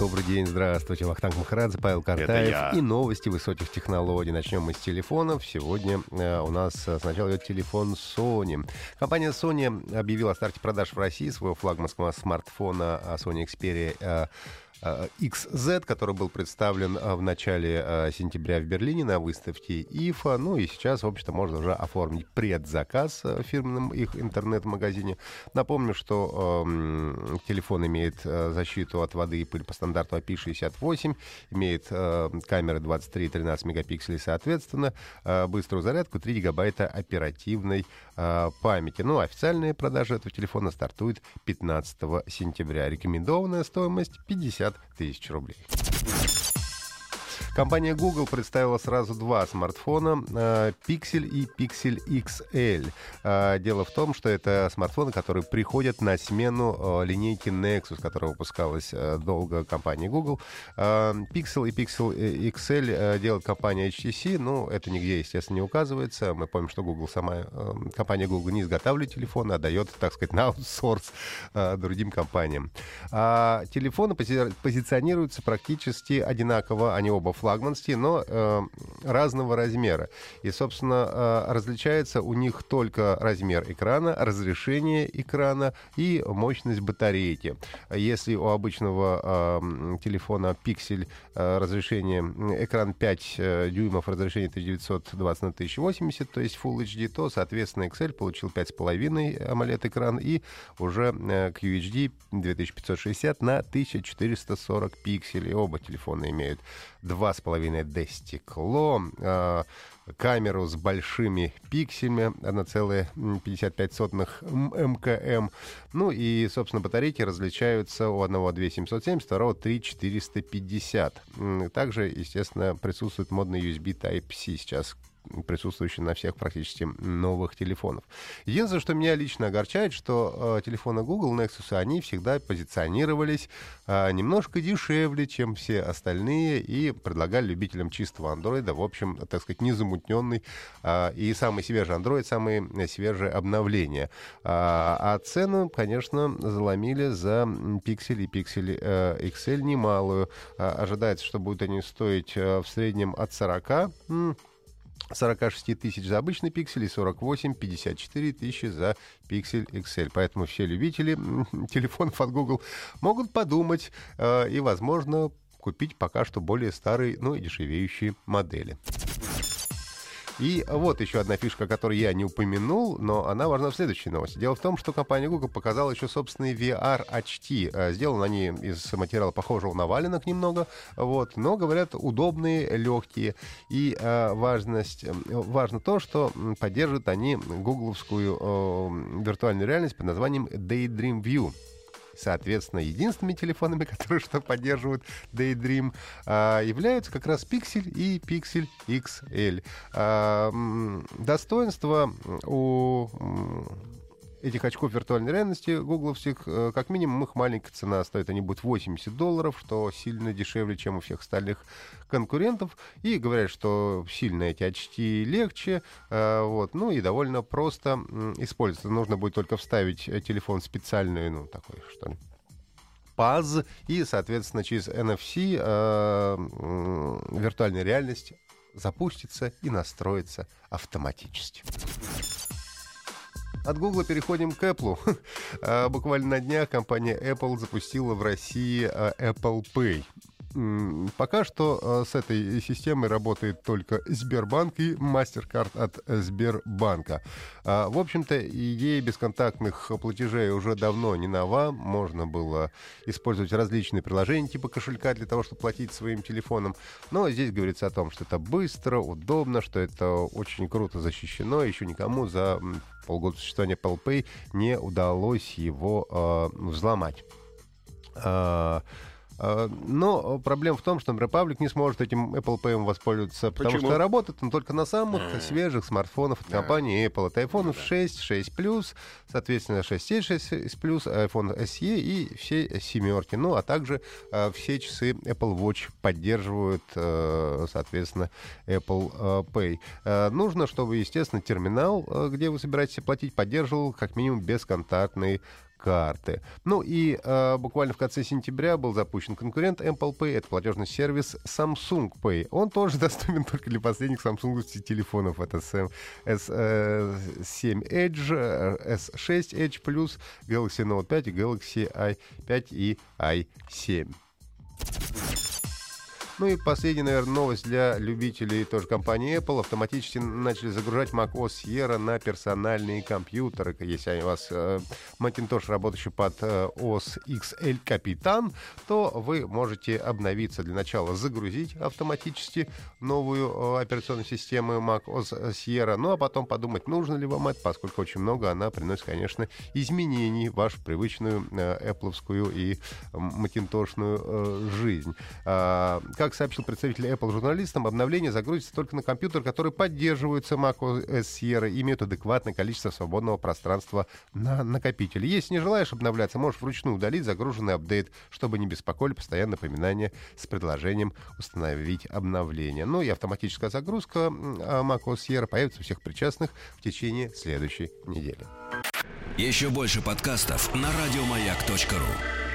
Добрый день, здравствуйте. Вахтанг Махарадзе, Павел Картаев и новости высоких технологий. Начнем мы с телефонов. Сегодня э, у нас э, сначала идет телефон Sony. Компания Sony объявила о старте продаж в России своего флагманского смартфона э, Sony Xperia э, XZ, который был представлен э, в начале э, сентября в Берлине на выставке IFA. Ну и сейчас, в общем-то, можно уже оформить предзаказ в фирменном их интернет-магазине. Напомню, что э, телефон имеет э, защиту от воды и пыль по стандарту IP68, имеет э, камеры 23 и 13 мегапикселей соответственно, э, быструю зарядку, 3 гигабайта оперативной э, памяти. Ну, официальные продажи этого телефона стартуют 15 сентября. Рекомендованная стоимость 50 50 тысяч рублей. Компания Google представила сразу два смартфона э, Pixel и Pixel XL. Э, дело в том, что это смартфоны, которые приходят на смену э, линейки Nexus, которая выпускалась долго компанией Google. Pixel и Pixel XL делает компания HTC, но это нигде, естественно, не указывается. Мы помним, что Google сама, компания Google не изготавливает телефоны, а дает, так сказать, на аутсорс другим компаниям. А телефоны позиционируются практически одинаково, они оба флагманские, но э, разного размера. И, собственно, э, различается у них только размер экрана, разрешение экрана и мощность батарейки. Если у обычного э, телефона Pixel э, разрешение, экран 5 э, дюймов, разрешение 1920 на 1080, то есть Full HD, то, соответственно, Excel получил 5,5 AMOLED экран и уже э, QHD 2560 на 1440 пикселей. Оба телефона имеют 2,5D стекло, э, камеру с большими пикселями 1,55 мкм. Ну и, собственно, батарейки различаются у одного 2770, второго 3450. Также, естественно, присутствует модный USB Type-C сейчас присутствующий на всех практически новых телефонов. Единственное, что меня лично огорчает, что э, телефоны Google Nexus, они всегда позиционировались э, немножко дешевле, чем все остальные, и предлагали любителям чистого андроида, в общем, так сказать, незамутненный э, и самый свежий Android, самые свежие обновления. А, а цену, конечно, заломили за Pixel и Pixel э, XL немалую. А, ожидается, что будут они стоить э, в среднем от 40 46 тысяч за обычный пиксель и 48, 54 тысячи за пиксель XL. Поэтому все любители телефонов от Google могут подумать э, и, возможно, купить пока что более старые, но и дешевеющие модели. И вот еще одна фишка, которую я не упомянул, но она важна в следующей новости. Дело в том, что компания Google показала еще собственный VR HT. Э, сделаны они из материала похожего на валенок немного, вот, но, говорят, удобные, легкие. И э, важность, э, важно то, что поддерживают они гугловскую э, виртуальную реальность под названием Daydream View. Соответственно, единственными телефонами, которые что поддерживают Daydream, а, являются как раз Pixel и Pixel XL. А, достоинство у этих очков виртуальной реальности гугловских, э, как минимум, их маленькая цена стоит. Они будут 80 долларов, что сильно дешевле, чем у всех остальных конкурентов. И говорят, что сильно эти очки легче, э, вот, ну и довольно просто использоваться. Нужно будет только вставить э, телефон специальный, ну, такой, что ли, ПАЗ, и, соответственно, через NFC э, виртуальная реальность запустится и настроится автоматически. От Google переходим к Apple. А, буквально на днях компания Apple запустила в России а, Apple Pay. Пока что а, с этой системой работает только Сбербанк и MasterCard от Сбербанка. В общем-то, идея бесконтактных платежей уже давно не нова. Можно было использовать различные приложения типа кошелька для того, чтобы платить своим телефоном. Но здесь говорится о том, что это быстро, удобно, что это очень круто защищено. Еще никому за полгода существования Apple Pay не удалось его э, взломать. Э, Но проблема в том, что Republic не сможет этим Apple Pay воспользоваться, потому Почему? что работает он только на самых а. свежих смартфонах от компании Apple. Это iPhone ну, 6, 6 Plus, соответственно, 6s, 6s Plus, iPhone SE и все семерки. Ну, а также все часы Apple Watch поддерживают, соответственно, Apple Pay. Нужно, чтобы, естественно, терминал, где вы собираетесь платить, поддерживал как минимум бесконтактный карты. Ну и э, буквально в конце сентября был запущен конкурент Apple Pay. Это платежный сервис Samsung Pay. Он тоже доступен только для последних Samsung телефонов. Это S7 Edge, S6 Edge Galaxy Note 5 и Galaxy i5 и i7. Ну и последняя, наверное, новость для любителей тоже компании Apple. Автоматически начали загружать macOS Sierra на персональные компьютеры. Если у вас э, Macintosh, работающий под э, OS XL Capitan, то вы можете обновиться. Для начала загрузить автоматически новую э, операционную систему macOS Sierra, ну а потом подумать, нужно ли вам это, поскольку очень много она приносит, конечно, изменений в вашу привычную э, Apple и Macintoshную э, жизнь. А, как как сообщил представитель Apple журналистам, обновление загрузится только на компьютер, который поддерживается macOS Sierra и имеет адекватное количество свободного пространства на накопителе. Если не желаешь обновляться, можешь вручную удалить загруженный апдейт, чтобы не беспокоили постоянно напоминания с предложением установить обновление. Ну и автоматическая загрузка macOS Sierra появится у всех причастных в течение следующей недели. Еще больше подкастов на радиомаяк.ру